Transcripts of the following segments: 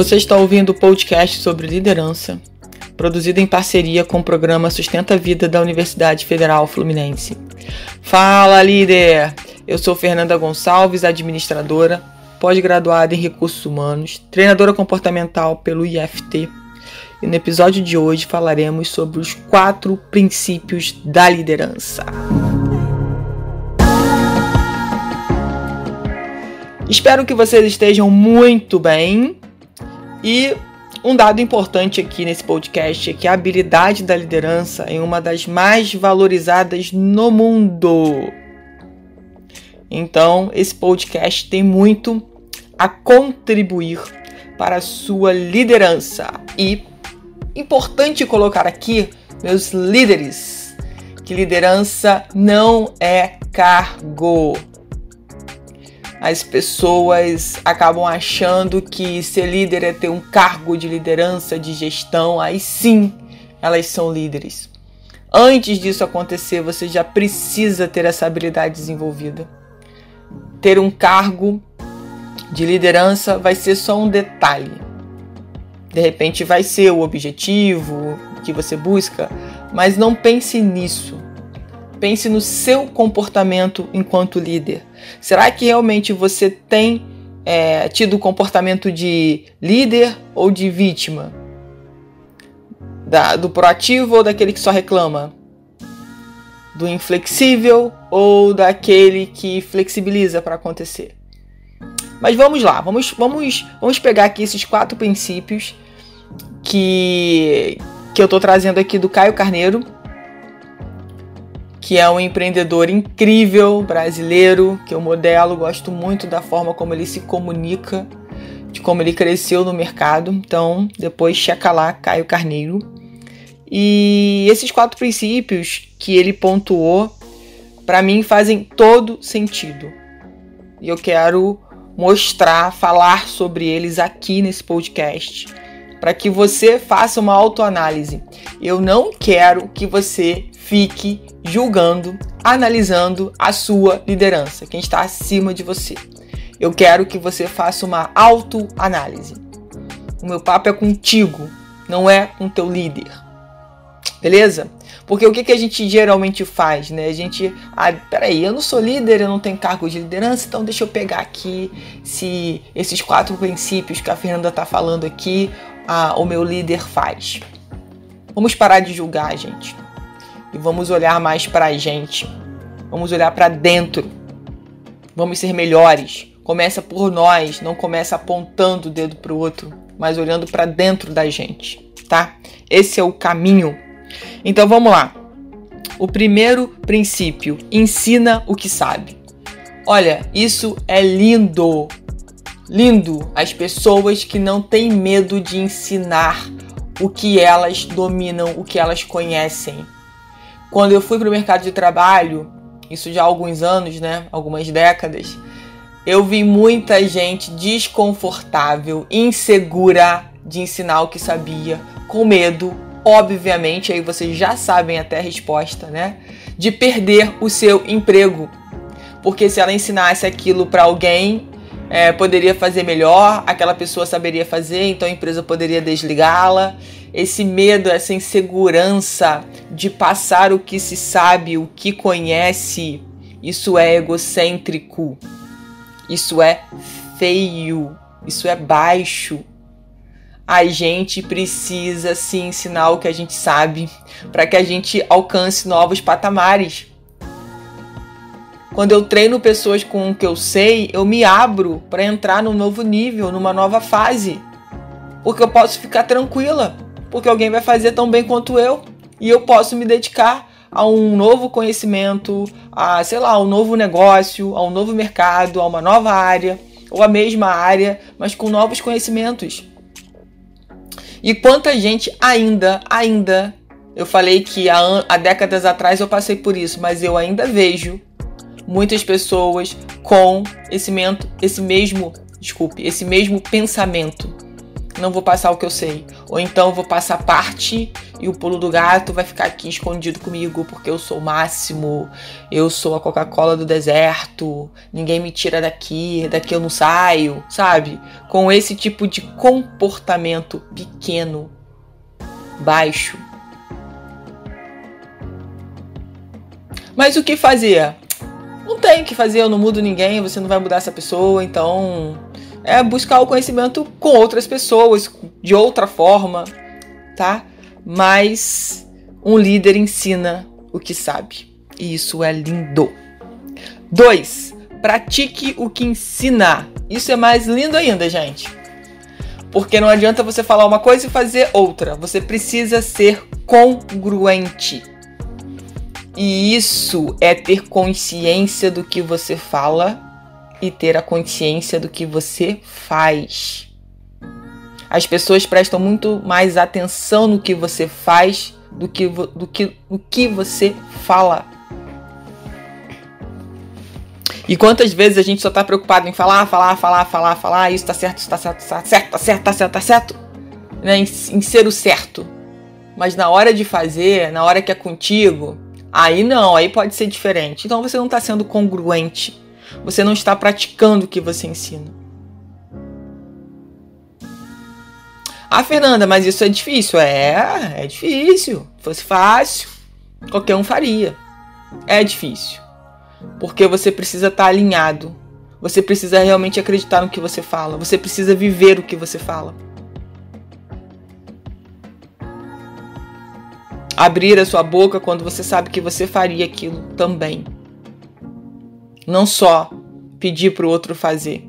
Você está ouvindo o podcast sobre liderança, produzido em parceria com o programa Sustenta a Vida da Universidade Federal Fluminense. Fala, líder! Eu sou Fernanda Gonçalves, administradora, pós-graduada em recursos humanos, treinadora comportamental pelo IFT. E no episódio de hoje falaremos sobre os quatro princípios da liderança. Espero que vocês estejam muito bem e um dado importante aqui nesse podcast é que a habilidade da liderança é uma das mais valorizadas no mundo. Então, esse podcast tem muito a contribuir para a sua liderança. E importante colocar aqui, meus líderes, que liderança não é cargo as pessoas acabam achando que ser líder é ter um cargo de liderança, de gestão, aí sim elas são líderes. Antes disso acontecer, você já precisa ter essa habilidade desenvolvida. Ter um cargo de liderança vai ser só um detalhe. De repente vai ser o objetivo que você busca, mas não pense nisso. Pense no seu comportamento enquanto líder. Será que realmente você tem é, tido o comportamento de líder ou de vítima? Da, do proativo ou daquele que só reclama? Do inflexível ou daquele que flexibiliza para acontecer? Mas vamos lá, vamos, vamos, vamos pegar aqui esses quatro princípios que, que eu estou trazendo aqui do Caio Carneiro que é um empreendedor incrível brasileiro, que eu modelo, gosto muito da forma como ele se comunica, de como ele cresceu no mercado. Então, depois checa lá, Caio Carneiro. E esses quatro princípios que ele pontuou, para mim fazem todo sentido. E eu quero mostrar, falar sobre eles aqui nesse podcast, para que você faça uma autoanálise. Eu não quero que você fique julgando, analisando a sua liderança, quem está acima de você. Eu quero que você faça uma autoanálise. O meu papo é contigo, não é com teu líder. Beleza? Porque o que, que a gente geralmente faz, né? A gente, ah, peraí, eu não sou líder, eu não tenho cargo de liderança, então deixa eu pegar aqui se esses quatro princípios que a Fernanda está falando aqui, ah, o meu líder faz. Vamos parar de julgar, gente e vamos olhar mais para a gente. Vamos olhar para dentro. Vamos ser melhores. Começa por nós, não começa apontando o dedo para o outro, mas olhando para dentro da gente, tá? Esse é o caminho. Então vamos lá. O primeiro princípio: ensina o que sabe. Olha, isso é lindo. Lindo as pessoas que não têm medo de ensinar o que elas dominam, o que elas conhecem. Quando eu fui para o mercado de trabalho, isso já há alguns anos, né? Algumas décadas, eu vi muita gente desconfortável, insegura de ensinar o que sabia, com medo, obviamente, aí vocês já sabem até a resposta, né? De perder o seu emprego. Porque se ela ensinasse aquilo para alguém, é, poderia fazer melhor, aquela pessoa saberia fazer, então a empresa poderia desligá-la. Esse medo, essa insegurança de passar o que se sabe, o que conhece, isso é egocêntrico, isso é feio, isso é baixo. A gente precisa se ensinar o que a gente sabe para que a gente alcance novos patamares. Quando eu treino pessoas com o que eu sei, eu me abro para entrar num novo nível, numa nova fase. Porque eu posso ficar tranquila, porque alguém vai fazer tão bem quanto eu e eu posso me dedicar a um novo conhecimento, a, sei lá, um novo negócio, a um novo mercado, a uma nova área ou a mesma área, mas com novos conhecimentos. E quanta gente ainda, ainda, eu falei que há, há décadas atrás eu passei por isso, mas eu ainda vejo muitas pessoas com esse, mento, esse mesmo, desculpe, esse mesmo pensamento. Não vou passar o que eu sei. Ou então eu vou passar parte e o pulo do gato vai ficar aqui escondido comigo porque eu sou o máximo, eu sou a Coca-Cola do deserto, ninguém me tira daqui, daqui eu não saio, sabe? Com esse tipo de comportamento pequeno, baixo. Mas o que fazer? Não tem o que fazer, eu não mudo ninguém, você não vai mudar essa pessoa, então é buscar o conhecimento com outras pessoas, de outra forma, tá? Mas um líder ensina o que sabe. E isso é lindo. 2. Pratique o que ensina. Isso é mais lindo ainda, gente. Porque não adianta você falar uma coisa e fazer outra. Você precisa ser congruente. E isso é ter consciência do que você fala e ter a consciência do que você faz. As pessoas prestam muito mais atenção no que você faz do que, do que no que você fala. E quantas vezes a gente só tá preocupado em falar, falar, falar, falar, falar, isso tá certo, isso tá certo, tá certo, tá certo, tá certo, tá certo, né? em, em ser o certo. Mas na hora de fazer, na hora que é contigo, aí não, aí pode ser diferente. Então você não está sendo congruente você não está praticando o que você ensina. Ah, Fernanda, mas isso é difícil. É, é difícil. Se fosse fácil, qualquer um faria. É difícil. Porque você precisa estar alinhado. Você precisa realmente acreditar no que você fala. Você precisa viver o que você fala. Abrir a sua boca quando você sabe que você faria aquilo também. Não só pedir para o outro fazer.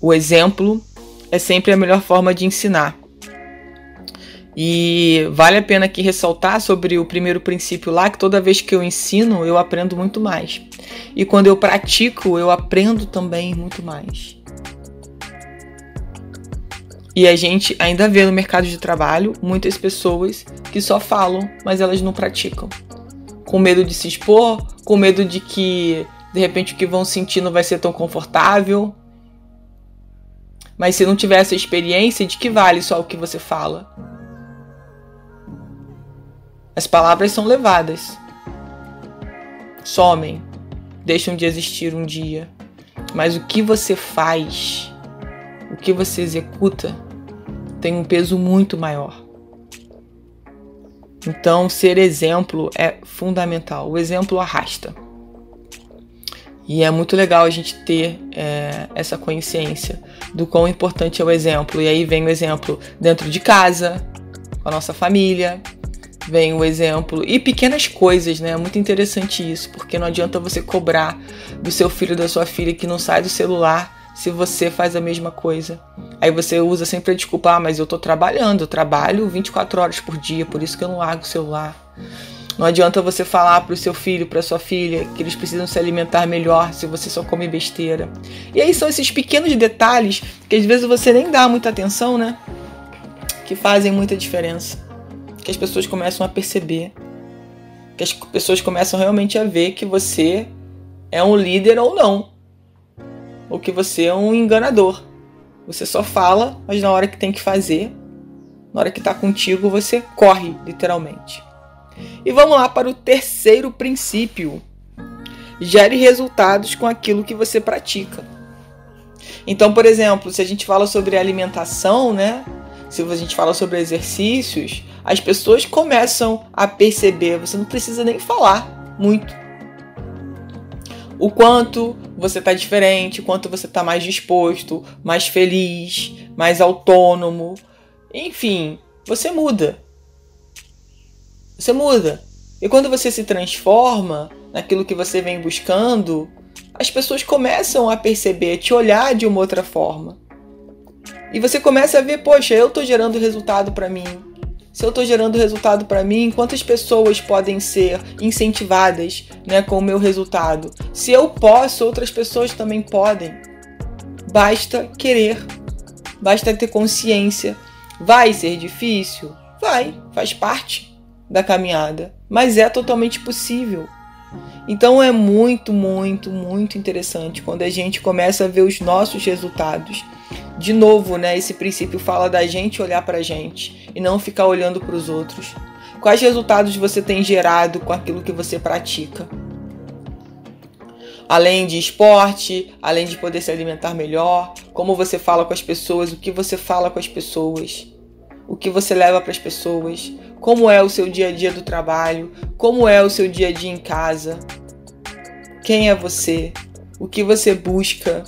O exemplo é sempre a melhor forma de ensinar. E vale a pena aqui ressaltar sobre o primeiro princípio lá, que toda vez que eu ensino, eu aprendo muito mais. E quando eu pratico, eu aprendo também muito mais. E a gente ainda vê no mercado de trabalho muitas pessoas que só falam, mas elas não praticam. Com medo de se expor, com medo de que de repente o que vão sentir não vai ser tão confortável. Mas se não tiver essa experiência, de que vale só o que você fala? As palavras são levadas, somem, deixam de existir um dia. Mas o que você faz o que você executa tem um peso muito maior. Então, ser exemplo é fundamental. O exemplo arrasta. E é muito legal a gente ter é, essa consciência do quão importante é o exemplo. E aí vem o exemplo dentro de casa, com a nossa família, vem o exemplo e pequenas coisas, né? É muito interessante isso, porque não adianta você cobrar do seu filho, da sua filha que não sai do celular se você faz a mesma coisa. Aí você usa sempre a desculpa, ah, mas eu tô trabalhando, eu trabalho 24 horas por dia, por isso que eu não largo o celular. Não adianta você falar pro seu filho, pra sua filha, que eles precisam se alimentar melhor se você só come besteira. E aí são esses pequenos detalhes que às vezes você nem dá muita atenção, né? Que fazem muita diferença. Que as pessoas começam a perceber. Que as pessoas começam realmente a ver que você é um líder ou não ou que você é um enganador. Você só fala, mas na hora que tem que fazer, na hora que está contigo, você corre, literalmente. E vamos lá para o terceiro princípio. Gere resultados com aquilo que você pratica. Então, por exemplo, se a gente fala sobre alimentação, né? Se a gente fala sobre exercícios, as pessoas começam a perceber, você não precisa nem falar muito o quanto você está diferente, o quanto você está mais disposto, mais feliz, mais autônomo. Enfim, você muda. Você muda. E quando você se transforma naquilo que você vem buscando, as pessoas começam a perceber, te olhar de uma outra forma. E você começa a ver, poxa, eu estou gerando resultado para mim se eu estou gerando resultado para mim, quantas pessoas podem ser incentivadas né, com o meu resultado? Se eu posso, outras pessoas também podem. Basta querer, basta ter consciência. Vai ser difícil? Vai, faz parte da caminhada, mas é totalmente possível. Então é muito, muito, muito interessante quando a gente começa a ver os nossos resultados. De novo, né, esse princípio fala da gente olhar para a gente e não ficar olhando para os outros. Quais resultados você tem gerado com aquilo que você pratica? Além de esporte, além de poder se alimentar melhor, como você fala com as pessoas, o que você fala com as pessoas, o que você leva para as pessoas, como é o seu dia a dia do trabalho, como é o seu dia a dia em casa, quem é você, o que você busca.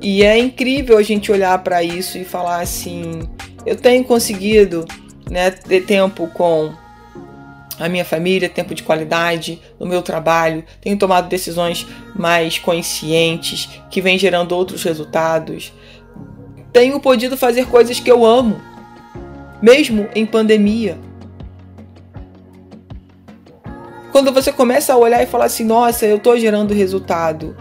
E é incrível a gente olhar para isso e falar assim: eu tenho conseguido né, ter tempo com a minha família, tempo de qualidade no meu trabalho, tenho tomado decisões mais conscientes que vêm gerando outros resultados. Tenho podido fazer coisas que eu amo, mesmo em pandemia. Quando você começa a olhar e falar assim, nossa, eu estou gerando resultado.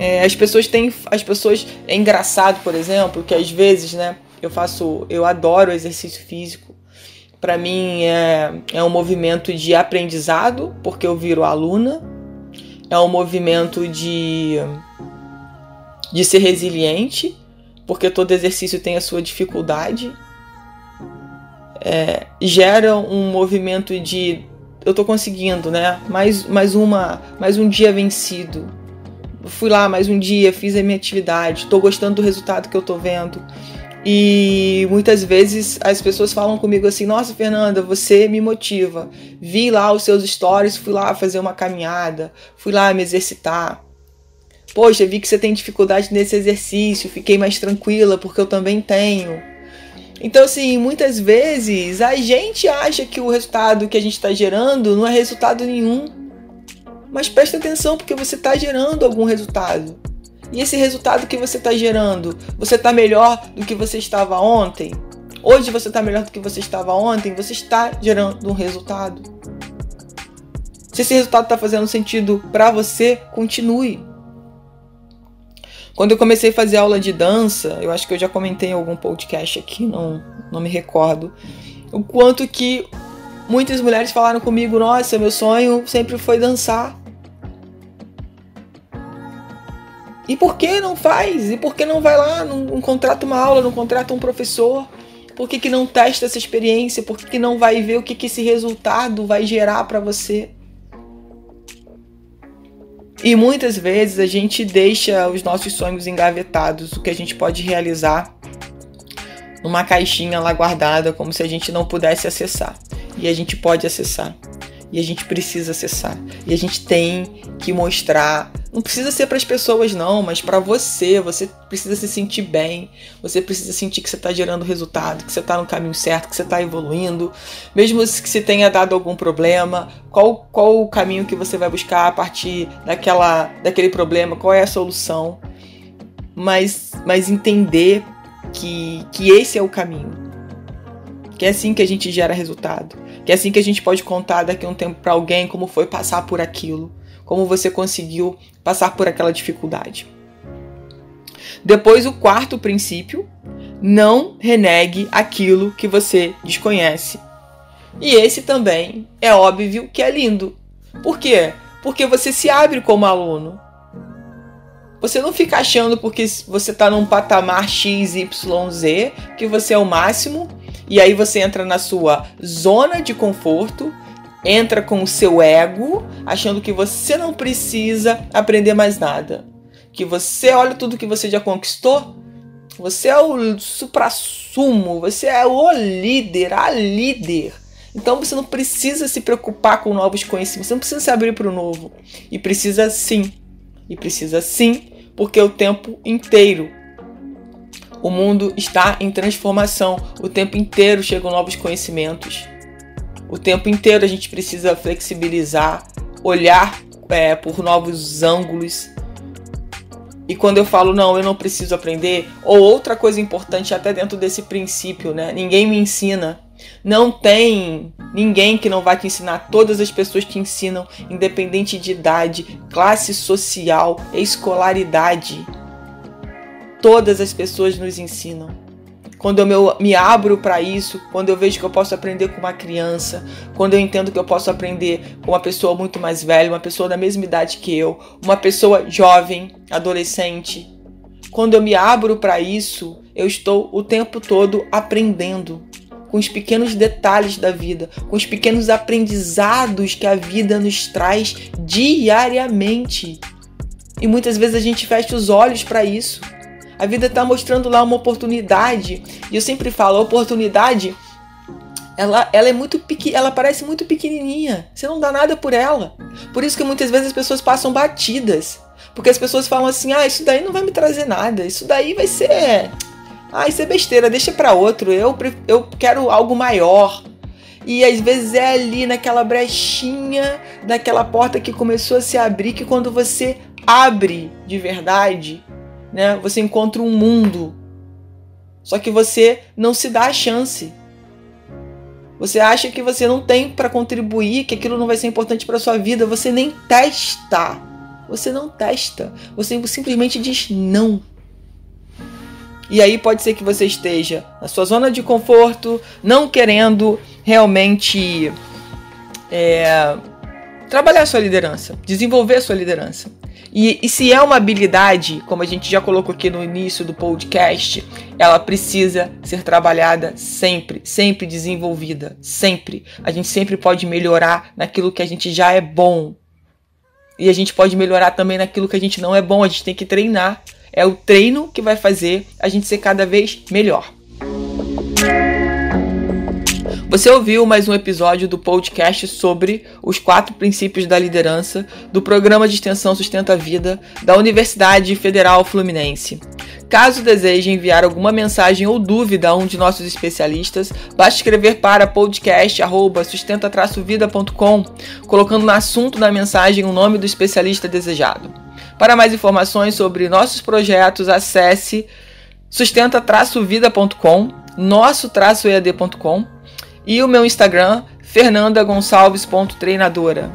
É, as pessoas têm. As pessoas. É engraçado, por exemplo, que às vezes, né? Eu faço. Eu adoro exercício físico. Para mim é, é um movimento de aprendizado, porque eu viro aluna. É um movimento de, de ser resiliente, porque todo exercício tem a sua dificuldade. É, gera um movimento de eu tô conseguindo, né? Mais, mais uma, mais um dia vencido. Fui lá mais um dia, fiz a minha atividade, tô gostando do resultado que eu tô vendo. E muitas vezes as pessoas falam comigo assim: Nossa, Fernanda, você me motiva. Vi lá os seus stories, fui lá fazer uma caminhada, fui lá me exercitar. Poxa, vi que você tem dificuldade nesse exercício, fiquei mais tranquila porque eu também tenho. Então, assim, muitas vezes a gente acha que o resultado que a gente está gerando não é resultado nenhum. Mas preste atenção porque você está gerando algum resultado. E esse resultado que você está gerando, você está melhor do que você estava ontem? Hoje você está melhor do que você estava ontem? Você está gerando um resultado. Se esse resultado está fazendo sentido para você, continue. Quando eu comecei a fazer aula de dança, eu acho que eu já comentei em algum podcast aqui, não, não me recordo, o quanto que muitas mulheres falaram comigo: Nossa, meu sonho sempre foi dançar. E por que não faz? E por que não vai lá, não, não contrata uma aula, não contrata um professor? Por que, que não testa essa experiência? Por que, que não vai ver o que, que esse resultado vai gerar para você? E muitas vezes a gente deixa os nossos sonhos engavetados, o que a gente pode realizar numa caixinha lá guardada, como se a gente não pudesse acessar. E a gente pode acessar. E a gente precisa acessar. E a gente tem que mostrar. Não precisa ser para as pessoas não, mas para você, você precisa se sentir bem, você precisa sentir que você está gerando resultado, que você está no caminho certo, que você está evoluindo, mesmo que você tenha dado algum problema, qual, qual o caminho que você vai buscar a partir daquela, daquele problema, qual é a solução, mas, mas entender que, que esse é o caminho, que é assim que a gente gera resultado, que é assim que a gente pode contar daqui a um tempo para alguém como foi passar por aquilo como você conseguiu passar por aquela dificuldade. Depois, o quarto princípio: não renegue aquilo que você desconhece. E esse também é óbvio que é lindo. Por quê? Porque você se abre como aluno. Você não fica achando porque você está num patamar XYZ que você é o máximo e aí você entra na sua zona de conforto entra com o seu ego, achando que você não precisa aprender mais nada. Que você olha tudo que você já conquistou, você é o supra-sumo, você é o líder, a líder. Então você não precisa se preocupar com novos conhecimentos, você não precisa se abrir para o novo. E precisa sim, e precisa sim, porque o tempo inteiro o mundo está em transformação, o tempo inteiro chegam novos conhecimentos. O tempo inteiro a gente precisa flexibilizar, olhar é, por novos ângulos. E quando eu falo não, eu não preciso aprender, ou outra coisa importante até dentro desse princípio, né? Ninguém me ensina. Não tem ninguém que não vai te ensinar. Todas as pessoas te ensinam, independente de idade, classe social, escolaridade. Todas as pessoas nos ensinam. quando eu me abro para isso, quando eu vejo que eu posso aprender com uma criança, quando eu entendo que eu posso aprender com uma pessoa muito mais velha, uma pessoa da mesma idade que eu, uma pessoa jovem, adolescente. Quando eu me abro para isso, eu estou o tempo todo aprendendo com os pequenos detalhes da vida, com os pequenos aprendizados que a vida nos traz diariamente. E muitas vezes a gente fecha os olhos para isso. A vida está mostrando lá uma oportunidade. E eu sempre falo, a oportunidade ela, ela é muito pequena, ela parece muito pequenininha. Você não dá nada por ela. Por isso que muitas vezes as pessoas passam batidas. Porque as pessoas falam assim: "Ah, isso daí não vai me trazer nada. Isso daí vai ser ah, isso é besteira, deixa para outro. Eu eu quero algo maior." E às vezes é ali naquela brechinha, naquela porta que começou a se abrir que quando você abre de verdade, né? Você encontra um mundo. Só que você não se dá a chance. Você acha que você não tem para contribuir, que aquilo não vai ser importante para sua vida, você nem testa. Você não testa. Você simplesmente diz não. E aí pode ser que você esteja na sua zona de conforto, não querendo realmente é, trabalhar sua liderança, desenvolver sua liderança. E, e, se é uma habilidade, como a gente já colocou aqui no início do podcast, ela precisa ser trabalhada sempre, sempre desenvolvida, sempre. A gente sempre pode melhorar naquilo que a gente já é bom. E a gente pode melhorar também naquilo que a gente não é bom, a gente tem que treinar. É o treino que vai fazer a gente ser cada vez melhor. Você ouviu mais um episódio do podcast sobre os quatro princípios da liderança do programa de extensão Sustenta a Vida da Universidade Federal Fluminense. Caso deseje enviar alguma mensagem ou dúvida a um de nossos especialistas, basta escrever para podcast@sustenta-vida.com, colocando no assunto da mensagem o nome do especialista desejado. Para mais informações sobre nossos projetos, acesse sustenta-vida.com, nosso-ead.com e o meu Instagram, fernandagonçalves.treinadora.